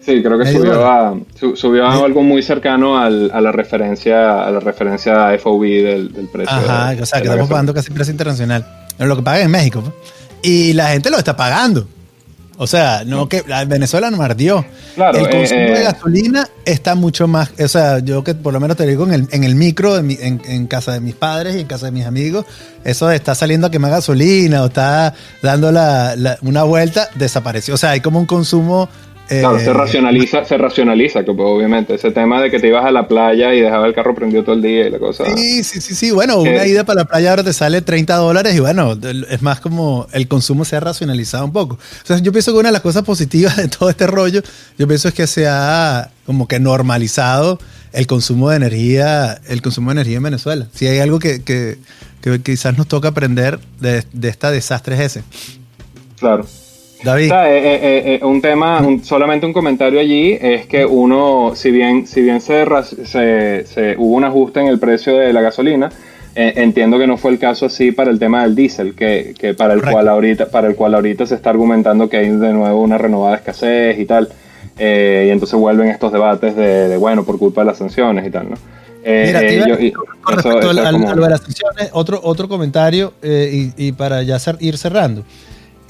Sí, creo que subió, a, subió algo muy cercano al, a la referencia a la referencia FOB del, precio. Ajá, o sea, que estamos pagando casi precio internacional. Lo que pagan en México. Pues. Y la gente lo está pagando. O sea, no que Venezuela no ardió. Claro, el consumo de eh, gasolina está mucho más. O sea, yo que por lo menos te digo en el, en el micro, en, en, casa de mis padres y en casa de mis amigos, eso está saliendo a quemar gasolina o está dando la, una vuelta, desapareció. O sea, hay como un consumo Claro, se eh, racionaliza, se racionaliza, pues, obviamente, ese tema de que te ibas a la playa y dejaba el carro prendido todo el día y la cosa. Sí, sí, sí, sí. Bueno, una ida para la playa ahora te sale 30 dólares y bueno, es más como el consumo se ha racionalizado un poco. O sea, yo pienso que una de las cosas positivas de todo este rollo, yo pienso es que se ha como que normalizado el consumo de energía, el consumo de energía en Venezuela. Si hay algo que, que, que quizás nos toca aprender de, de esta desastre ese. Claro. David. O sea, eh, eh, eh, un tema, un- solamente un comentario allí es que uno, si bien, si bien se, se- se- hubo un ajuste en el precio de la gasolina, eh, entiendo que no fue el caso así para el tema del diésel, que, que para el Correcto. cual ahorita, para el cual ahorita se está argumentando que hay de nuevo una renovada escasez y tal, eh, y entonces vuelven estos debates de, de, bueno por culpa de las sanciones y tal, ¿no? Eh, Mira, eh, a yo- y- con eso- respecto eso al- es al- como- a lo de las sanciones, otro, otro comentario eh, y, y para ya cer- ir cerrando.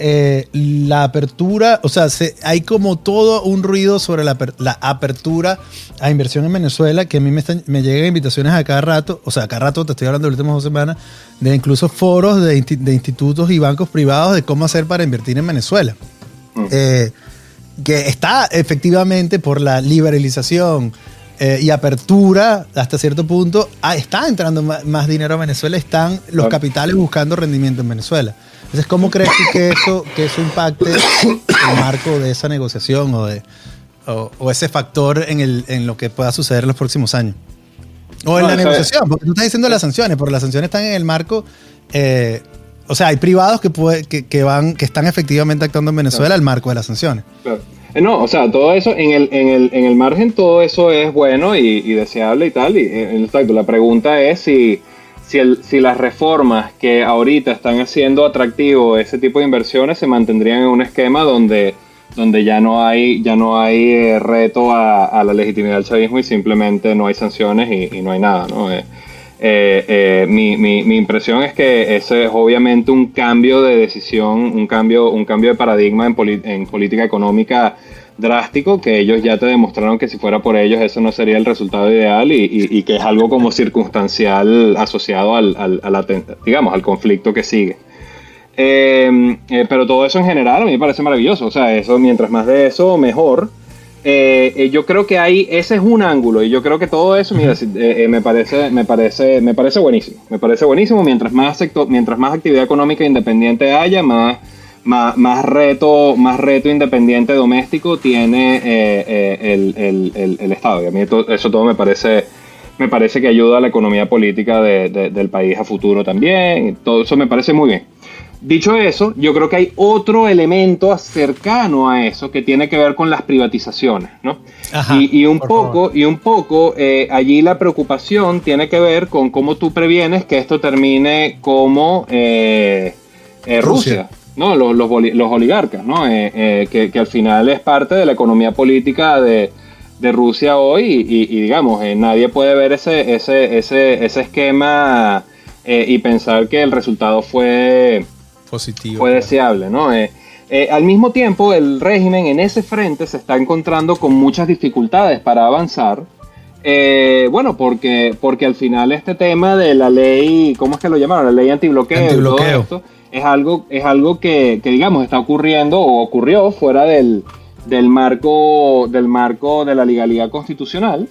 Eh, la apertura, o sea, se- hay como todo un ruido sobre la, aper- la apertura a inversión en Venezuela, que a mí me, están- me llegan invitaciones a cada rato, o sea, a cada rato te estoy hablando de las últimas dos semanas, de incluso foros de, insti- de institutos y bancos privados de cómo hacer para invertir en Venezuela. Mm. Eh, que está efectivamente por la liberalización eh, y apertura hasta cierto punto, ah, está entrando ma- más, dinero a Venezuela, están los capitales buscando rendimiento en Venezuela. Entonces, ¿cómo crees tú que eso, que eso impacte el marco de esa negociación o, de, o, o ese factor en, el, en lo que pueda suceder en los próximos años? O en No, la es- negociación, porque tú estás diciendo las sanciones, pero las sanciones están en el marco... eh, o sea, hay privados que, puede- que, que van, que están efectivamente actuando en Venezuela al marco de las sanciones. Claro. Eh, No, o sea, todo eso, en el, en el, en el margen, todo eso es bueno y, y deseable y tal. Y, eh, exacto, la pregunta es si, si, el, si las reformas que ahorita están haciendo atractivo ese tipo de inversiones se mantendrían en un esquema donde, donde ya no hay, ya no hay eh, reto a, a la legitimidad del chavismo y simplemente no hay sanciones y, y no hay nada, ¿no? Eh, eh, eh, mi, mi, mi impresión es que ese es obviamente un cambio de decisión, un cambio, un cambio de paradigma en, en política económica drástico, que ellos ya te demostraron que si fuera por ellos eso no sería el resultado ideal y, y- y que es algo como circunstancial asociado al, al- a la digamos, al conflicto que sigue. Eh, eh, pero todo eso en general a mí me parece maravilloso. O sea, eso, mientras más de eso, mejor. Eh, eh, yo creo que hay, ese es un ángulo y yo creo que todo eso, mira, eh, eh, me parece, me parece, me parece buenísimo. Me parece buenísimo. Mientras más sector, mientras más actividad económica independiente haya, más, más, más reto, más reto independiente doméstico tiene eh, eh, el, el- el- el Estado. Y a mí to- eso todo me parece, me parece que ayuda a la economía política de- de- del país a futuro también. Todo eso me parece muy bien. Dicho eso, yo creo que hay otro elemento cercano a eso que tiene que ver con las privatizaciones, ¿no? Ajá, y, y un poco, y un poco eh, allí la preocupación tiene que ver con cómo tú previenes que esto termine como eh, eh, Rusia. Rusia. ¿No? Los, los, oligarcas, ¿no? Eh, eh, que, que al final es parte de la economía política de, de Rusia hoy y, y- y, digamos, eh, nadie puede ver ese, ese, ese, ese esquema y pensar que el resultado fue Positivo. fue deseable, ¿no? Al mismo tiempo, el régimen en ese frente se está encontrando con muchas dificultades para avanzar. Eh, bueno, porque, porque al final este tema de la ley, ¿cómo es que lo llamaron? La ley antibloqueo, y todo Antibloqueo. esto, es algo, es algo que, digamos, está ocurriendo o ocurrió fuera del, del, marco, del marco de la legalidad constitucional.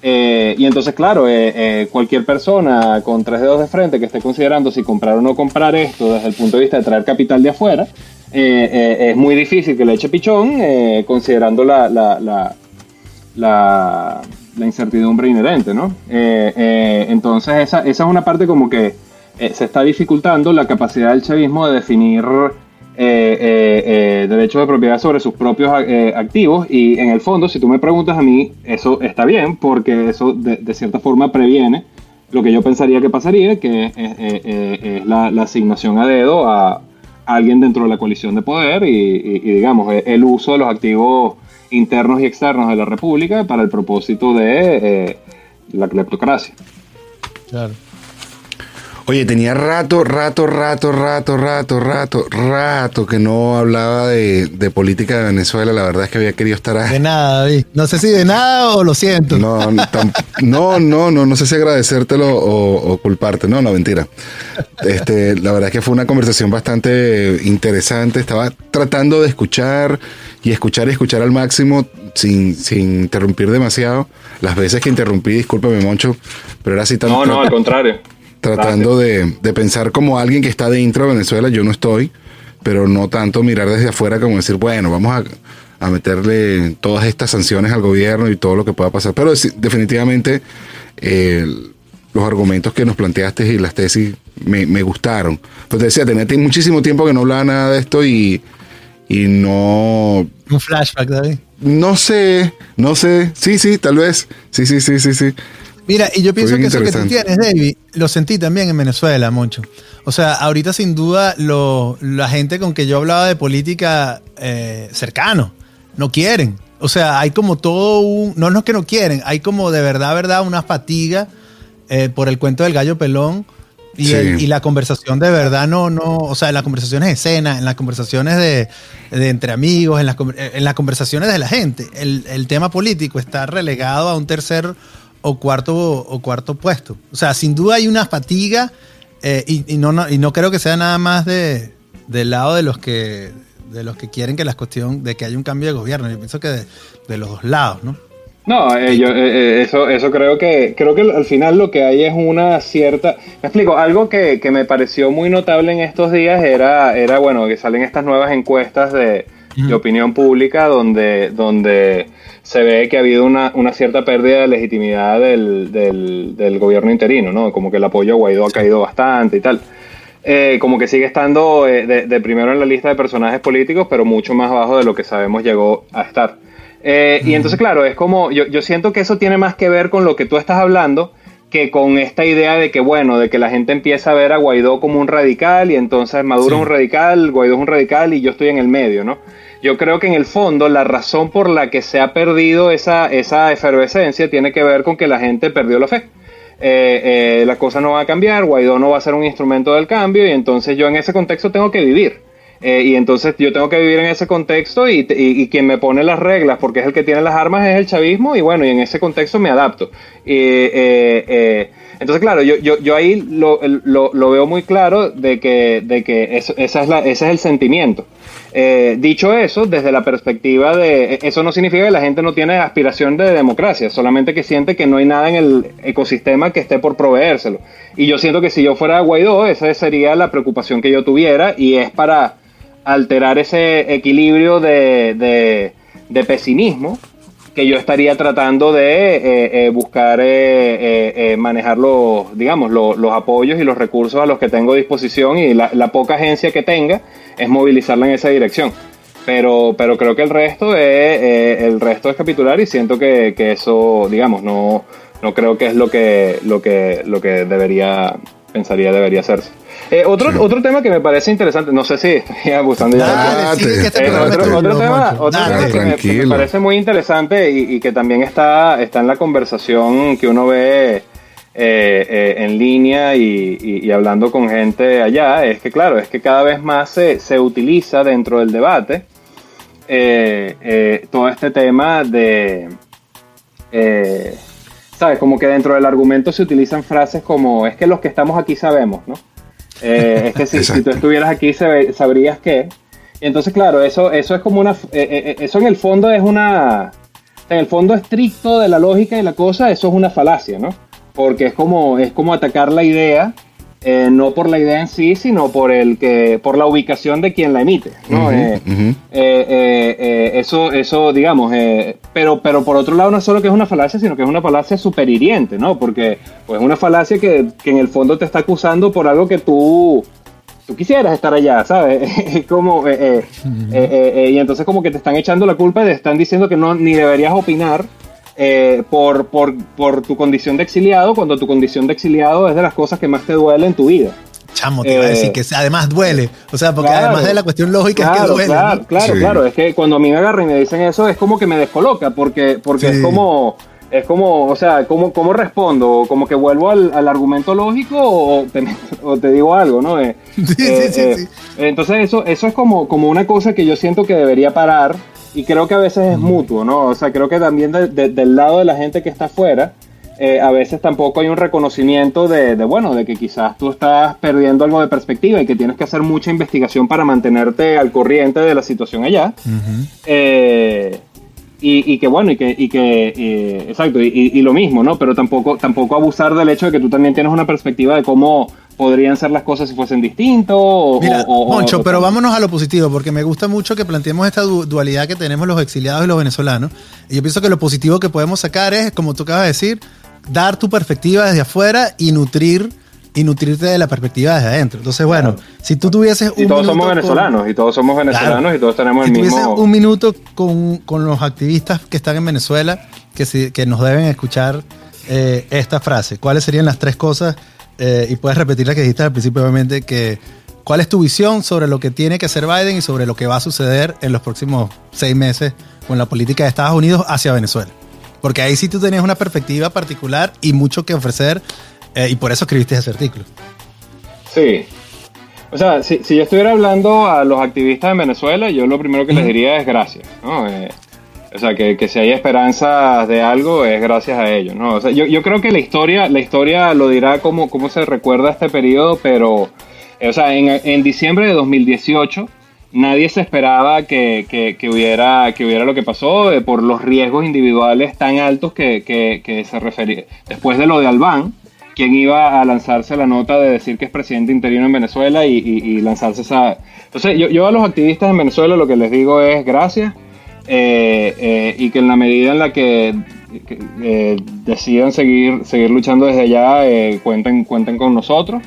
Eh, y entonces, claro, eh, eh, cualquier persona con tres dedos de frente que esté considerando si comprar o no comprar esto desde el punto de vista de traer capital de afuera, es muy difícil que le eche pichón, considerando la, la, la, incertidumbre inherente, ¿no? Entonces, esa, esa es una parte como que eh, se está dificultando la capacidad del chavismo de definir eh, eh, derechos de propiedad sobre sus propios activos y en el fondo, si tú me preguntas a mí, eso está bien porque eso de, cierta forma previene lo que yo pensaría que pasaría, que es, la, asignación a dedo a alguien dentro de la coalición de poder y, digamos, el uso de los activos internos y externos de la República para el propósito de la cleptocracia. Claro. Oye, tenía rato, rato, rato, rato, rato, rato, rato que no hablaba de, de, política de Venezuela. La verdad es que había querido estar ahí. De nada, David. No sé si de nada o lo siento. No, no, no, no, no sé si agradecértelo o, o, culparte. No, no, mentira. Este, la verdad es que fue una conversación bastante interesante. Estaba tratando de escuchar y escuchar y escuchar al máximo sin, sin interrumpir demasiado. Las veces que interrumpí, discúlpame, Moncho, pero era así tan. No, no, al contrario tratando de, de, pensar como alguien que está dentro de Venezuela, yo no estoy, pero no tanto mirar desde afuera como decir, bueno, vamos a, a meterle todas estas sanciones al gobierno y todo lo que pueda pasar. Pero definitivamente eh, los argumentos que nos planteaste y las tesis me, gustaron. Pues te decía, tenía muchísimo tiempo que no hablaba nada de esto y, y no... Un flashback, David. No sé, no sé. Sí, sí, tal vez. Sí, sí, sí, sí, sí. Mira, y yo pienso que eso que tú tienes, David, lo sentí también en Venezuela, Moncho. O sea, ahorita sin duda la gente con que yo hablaba de política eh, cercano, no quieren. O sea, hay como todo un... No, no es que no quieren, hay como de verdad, verdad, una fatiga eh, por el cuento del gallo pelón. Y, la conversación de verdad no, no, o sea, en las conversaciones de escena, en las conversaciones de, entre amigos, en las, en las conversaciones de la gente, el, el, tema político está relegado a un tercer o cuarto, o cuarto puesto. O sea, sin duda hay una fatiga eh, y, no, y no creo que sea nada más de, del lado de los que de los que quieren que la cuestión de que haya un cambio de gobierno. Yo pienso que de, los dos lados, ¿no? No, eh, yo, eh, eso, eso creo que creo que al final lo que hay es una cierta. Me explico, algo que, que me pareció muy notable en estos días era, era bueno, que salen estas nuevas encuestas de, de opinión pública donde, donde se ve que ha habido una, una cierta pérdida de legitimidad del, del, gobierno interino, ¿no? Como que el apoyo a Guaidó ha caído bastante y tal. Eh, como que sigue estando eh, de, primero en la lista de personajes políticos, pero mucho más abajo de lo que sabemos llegó a estar. Eh, y entonces, claro, es como, yo, yo siento que eso tiene más que ver con lo que tú estás hablando, que con esta idea de que, bueno, de que la gente empieza a ver a Guaidó como un radical y entonces Maduro es un radical, Guaidó es un radical y yo estoy en el medio, ¿no? Yo creo que en el fondo la razón por la que se ha perdido esa, esa efervescencia tiene que ver con que la gente perdió la fe. Eh, eh, la cosa no va a cambiar, Guaidó no va a ser un instrumento del cambio y entonces yo en ese contexto tengo que vivir. Eh, y entonces yo tengo que vivir en ese contexto y, y, quien me pone las reglas, porque es el que tiene las armas, es el chavismo y bueno, y en ese contexto me adapto. entonces, claro, yo, yo, yo ahí lo, lo, lo, veo muy claro de que, de que esa es la, ese es el sentimiento. Eh, dicho eso, desde la perspectiva de, e, eso no significa que la gente no tiene aspiración de democracia, solamente que siente que no hay nada en el ecosistema que esté por proveérselo. Y yo siento que si yo fuera Guaidó, esa sería la preocupación que yo tuviera y es para alterar ese equilibrio de, pesimismo que yo estaría tratando de eh, eh, buscar manejar los, digamos, los, apoyos y los recursos a los que tengo disposición y la, la poca agencia que tenga es movilizarla en esa dirección. Pero, pero creo que el resto es, eh, el resto es capitular y siento que, eso, digamos, no, no creo que es lo que, lo que, lo que debería, pensaría debería hacerse. Eh, otro, otro tema que me parece interesante, no sé si (laughs) estoy abusando ya. Eh, otro, tema, que me, parece muy interesante y, y, que también está, está en la conversación que uno ve eh, eh, en línea y, hablando con gente allá, es que claro, es que cada vez más se, se utiliza dentro del debate eh, todo este tema de, ¿sabes? Como que dentro del argumento se utilizan frases como, es que los que estamos aquí sabemos, ¿no? es que si, si, tú estuvieras aquí sabrías que... entonces, claro, eso, eso es como una... eso en el fondo es una... En el fondo estricto de la lógica y la cosa, eso es una falacia, ¿no? porque es como, es como atacar la idea, eh, no por la idea en sí, sino por el que, por la ubicación de quien la emite, eh, eh, eso, eso, digamos, pero, pero por otro lado no es solo que es una falacia, sino que es una falacia superhiriente, ¿no? Porque pues, es una falacia que, que en el fondo te está acusando por algo que tú tú quisieras estar allá, ¿sabes? (laughs) como, y entonces como que te están echando la culpa y te están diciendo que no, ni deberías opinar eh, por, por, por, tu condición de exiliado, cuando tu condición de exiliado es de las cosas que más te duele en tu vida. Chamo, te iba a decir eh, que además duele. O sea, porque además de la cuestión lógica es que duele. Claro, claro, claro. Es que cuando a mí me agarran y me dicen eso, es como que me descoloca, porque, porque es como es como, o sea, ¿cómo, cómo respondo? ¿Como que vuelvo al, al argumento lógico o te, (laughs) o te, digo algo, no? Eh, (laughs) sí, sí, sí, Entonces eso, eso es como, como una cosa que yo siento que debería parar y creo que a veces es mutuo, ¿no? O sea, creo que también del lado de la gente que está afuera, eh, a veces tampoco hay un reconocimiento de, bueno, de que quizás tú estás perdiendo algo de perspectiva y que tienes que hacer mucha investigación para mantenerte al corriente de la situación allá. Eh, y, que bueno, y que, y que eh, exacto, y, lo mismo, ¿no? Pero tampoco, tampoco abusar del hecho de que tú también tienes una perspectiva de cómo podrían ser las cosas si fuesen distintos. O, Mira, o- Moncho, o- pero vámonos a lo positivo, porque me gusta mucho que planteemos esta du- dualidad que tenemos los exiliados y los venezolanos. Y yo pienso que lo positivo que podemos sacar es, como tú acabas de decir, dar tu perspectiva desde afuera y nutrir y nutrirte de la perspectiva desde adentro. Entonces, bueno, si tú tuvieses un Y todos minuto somos con- venezolanos, y todos somos venezolanos, Claro. y todos tenemos si el tuvieses mismo... un minuto con, con los activistas que están en Venezuela, que, si- que nos deben escuchar eh, esta frase, ¿cuáles serían las tres cosas? Eh, y puedes repetir la que dijiste al principio, obviamente, que ¿cuál es tu visión sobre lo que tiene que hacer Biden y sobre lo que va a suceder en los próximos seis meses con la política de Estados Unidos hacia Venezuela? Porque ahí sí tú tenías una perspectiva particular y mucho que ofrecer, eh, y por eso escribiste ese artículo. Sí. O sea, si, si yo estuviera hablando a los activistas en Venezuela, yo lo primero que les diría es gracias, ¿no? Eh, o sea, que, que si hay esperanzas de algo es gracias a ellos, ¿no? O sea, yo, yo creo que la historia, la historia lo dirá cómo, cómo se recuerda este periodo, pero, o sea, en, en diciembre de 2018 nadie se esperaba que, que- que hubiera, que hubiera lo que pasó eh, por los riesgos individuales tan altos que, que se refería. Después de lo de Albán, quien iba a lanzarse la nota de decir que es presidente interino en Venezuela y, y- y lanzarse esa... Entonces, yo, yo a los activistas en Venezuela lo que les digo es gracias eh, eh, y que en la medida en la que, eh, decidan seguir, seguir luchando desde allá, cuenten, cuenten con nosotros.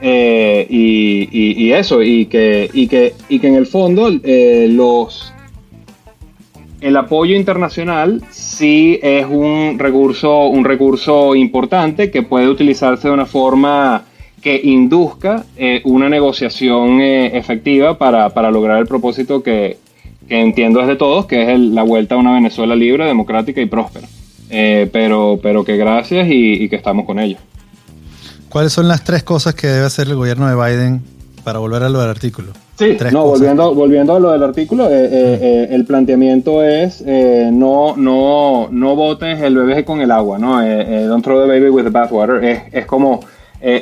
Y, eso, y que, y que, y que en el fondo los, el apoyo internacional sí es un recurso, un recurso importante que puede utilizarse de una forma que induzca una negociación efectiva para, para lograr el propósito que, que entiendo es de todos, que es el- la vuelta a una Venezuela libre, democrática y próspera. Eh, pero, pero que gracias y, y que estamos con ellos. ¿Cuáles son las tres cosas que debe hacer el gobierno de Biden para volver a lo del artículo? Sí, Tres no, cosas. volviendo, volviendo a lo del artículo, eh, eh, eh, el planteamiento es no, no, no botes el bebé con el agua, ¿no? Don't throw the baby with the bathwater. Es, es como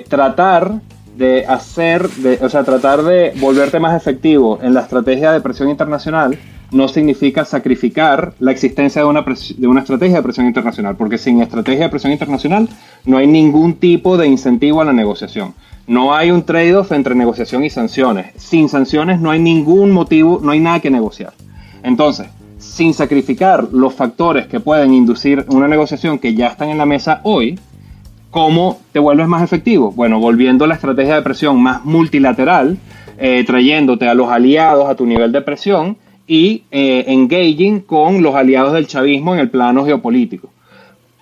tratar de hacer, o sea, tratar de volverte más efectivo en la estrategia de presión internacional no significa sacrificar la existencia de una, de una estrategia de presión internacional, porque sin estrategia de presión internacional no hay ningún tipo de incentivo a la negociación. No hay un trade-off entre negociación y sanciones. Sin sanciones no hay ningún motivo, no hay nada que negociar. Entonces, sin sacrificar los factores que pueden inducir una negociación que ya están en la mesa hoy, ¿Cómo te vuelves más efectivo? Bueno, volviendo a la estrategia de presión más multilateral, eh, trayéndote a los aliados a tu nivel de presión y eh, engaging con los aliados del chavismo en el plano geopolítico.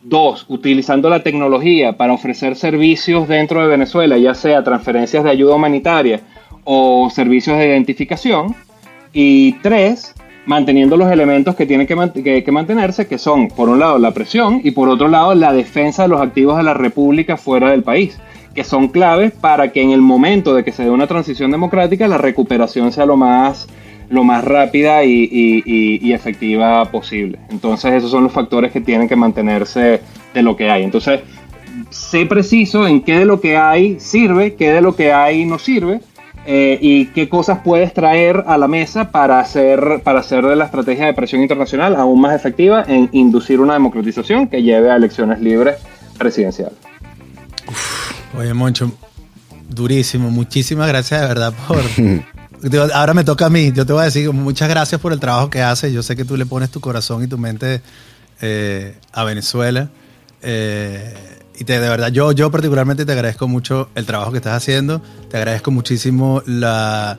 Dos, utilizando la tecnología para ofrecer servicios dentro de Venezuela, ya sea transferencias de ayuda humanitaria o servicios de identificación. Y tres, manteniendo los elementos que tienen que, man- que- que mantenerse, que son, por un lado, la presión y por otro lado, la defensa de los activos de la República fuera del país, que son claves para que en el momento de que se dé una transición democrática, la recuperación sea lo más, lo más rápida y, y- y- y efectiva posible. Entonces, esos son los factores que tienen que mantenerse de lo que hay. Entonces, sé preciso en qué de lo que hay sirve, qué de lo que hay no sirve eh, y qué cosas puedes traer a la mesa para hacer, para hacer de la estrategia de presión internacional aún más efectiva en inducir una democratización que lleve a elecciones libres presidenciales. Oye, Moncho, durísimo. Muchísimas gracias de verdad por... (laughs) Ahora me toca a mí. Yo te voy a decir muchas gracias por el trabajo que haces. Yo sé que tú le pones tu corazón y tu mente eh, a Venezuela. Eh, y te, de verdad, yo, yo particularmente te agradezco mucho el trabajo que estás haciendo. Te agradezco muchísimo la,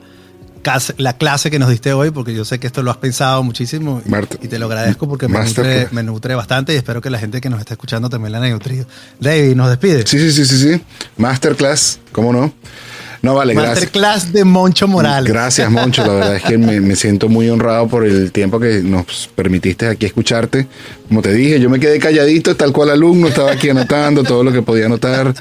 la clase que nos diste hoy, porque yo sé que esto lo has pensado muchísimo. Y, Mart- y te lo agradezco porque me nutre, me nutre bastante y espero que la gente que nos está escuchando también la haya nutrido. David, nos despide. Sí, sí, sí, sí, sí. Masterclass, ¿cómo no? No, vale, gracias. Masterclass de Moncho Morales. Gracias, Moncho. La verdad es que me, me siento muy honrado por el tiempo que nos permitiste aquí escucharte. Como te dije, yo me quedé calladito, tal cual alumno, estaba aquí anotando todo lo que podía anotar.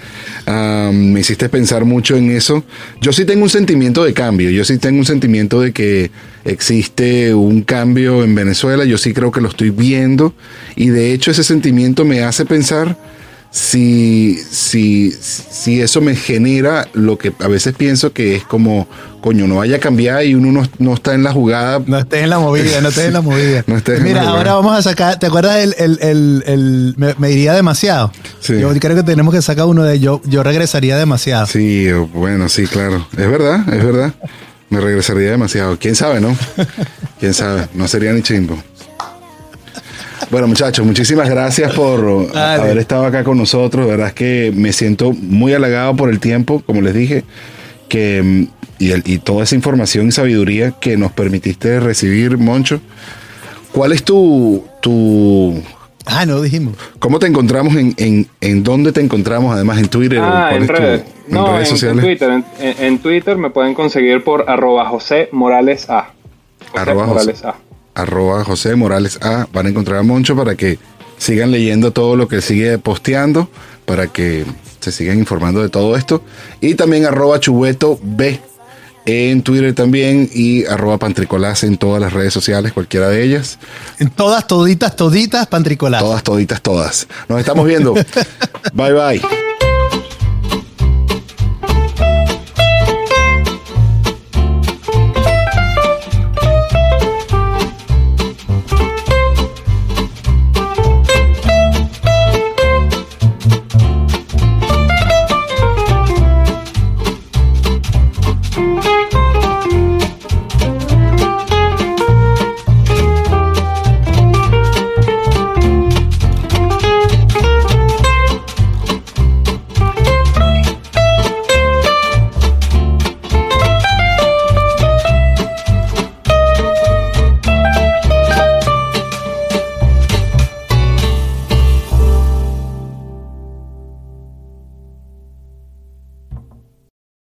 Ah, me hiciste pensar mucho en eso. Yo sí tengo un sentimiento de cambio. Yo sí tengo un sentimiento de que existe un cambio en Venezuela. Yo sí creo que lo estoy viendo. Y de hecho, ese sentimiento me hace pensar si, si, si eso me genera lo que a veces pienso que es como, coño, no vaya a cambiar y uno no, no está en la jugada. No estés en la movida, no estés en la movida. (laughs) No estés en Mira, la ahora vamos a sacar, ¿te acuerdas el, el, el, el- me, me diría demasiado? Sí. Yo creo que tenemos que sacar uno de yo. Yo regresaría demasiado. Sí, bueno, sí, claro. Es verdad, es verdad. Me regresaría demasiado. ¿Quién sabe, no? ¿Quién sabe? No sería ni chimbo. Bueno, muchachos, muchísimas gracias por haber estado acá con nosotros. La verdad es que me siento muy halagado por el tiempo, como les dije, que y, el, y toda esa información y sabiduría que nos permitiste recibir, Moncho. ¿Cuál es tu, tu Ah, no dijimos. ¿Cómo te encontramos en, en, en dónde te encontramos además en Twitter? Ah, en, redes. no, en, sociales? Twitter. En, Twitter me pueden conseguir por arroba José Morales A. arroba Morales A arroba José Morales A. Van a encontrar a Moncho para que sigan leyendo todo lo que sigue posteando, para que se sigan informando de todo esto. Y también arroba Chubeto B en Twitter también y arroba Pantricolás en todas las redes sociales, cualquiera de ellas. En todas, toditas, toditas, Pantricolás. Todas, toditas, todas. Nos estamos viendo. (laughs) bye bye.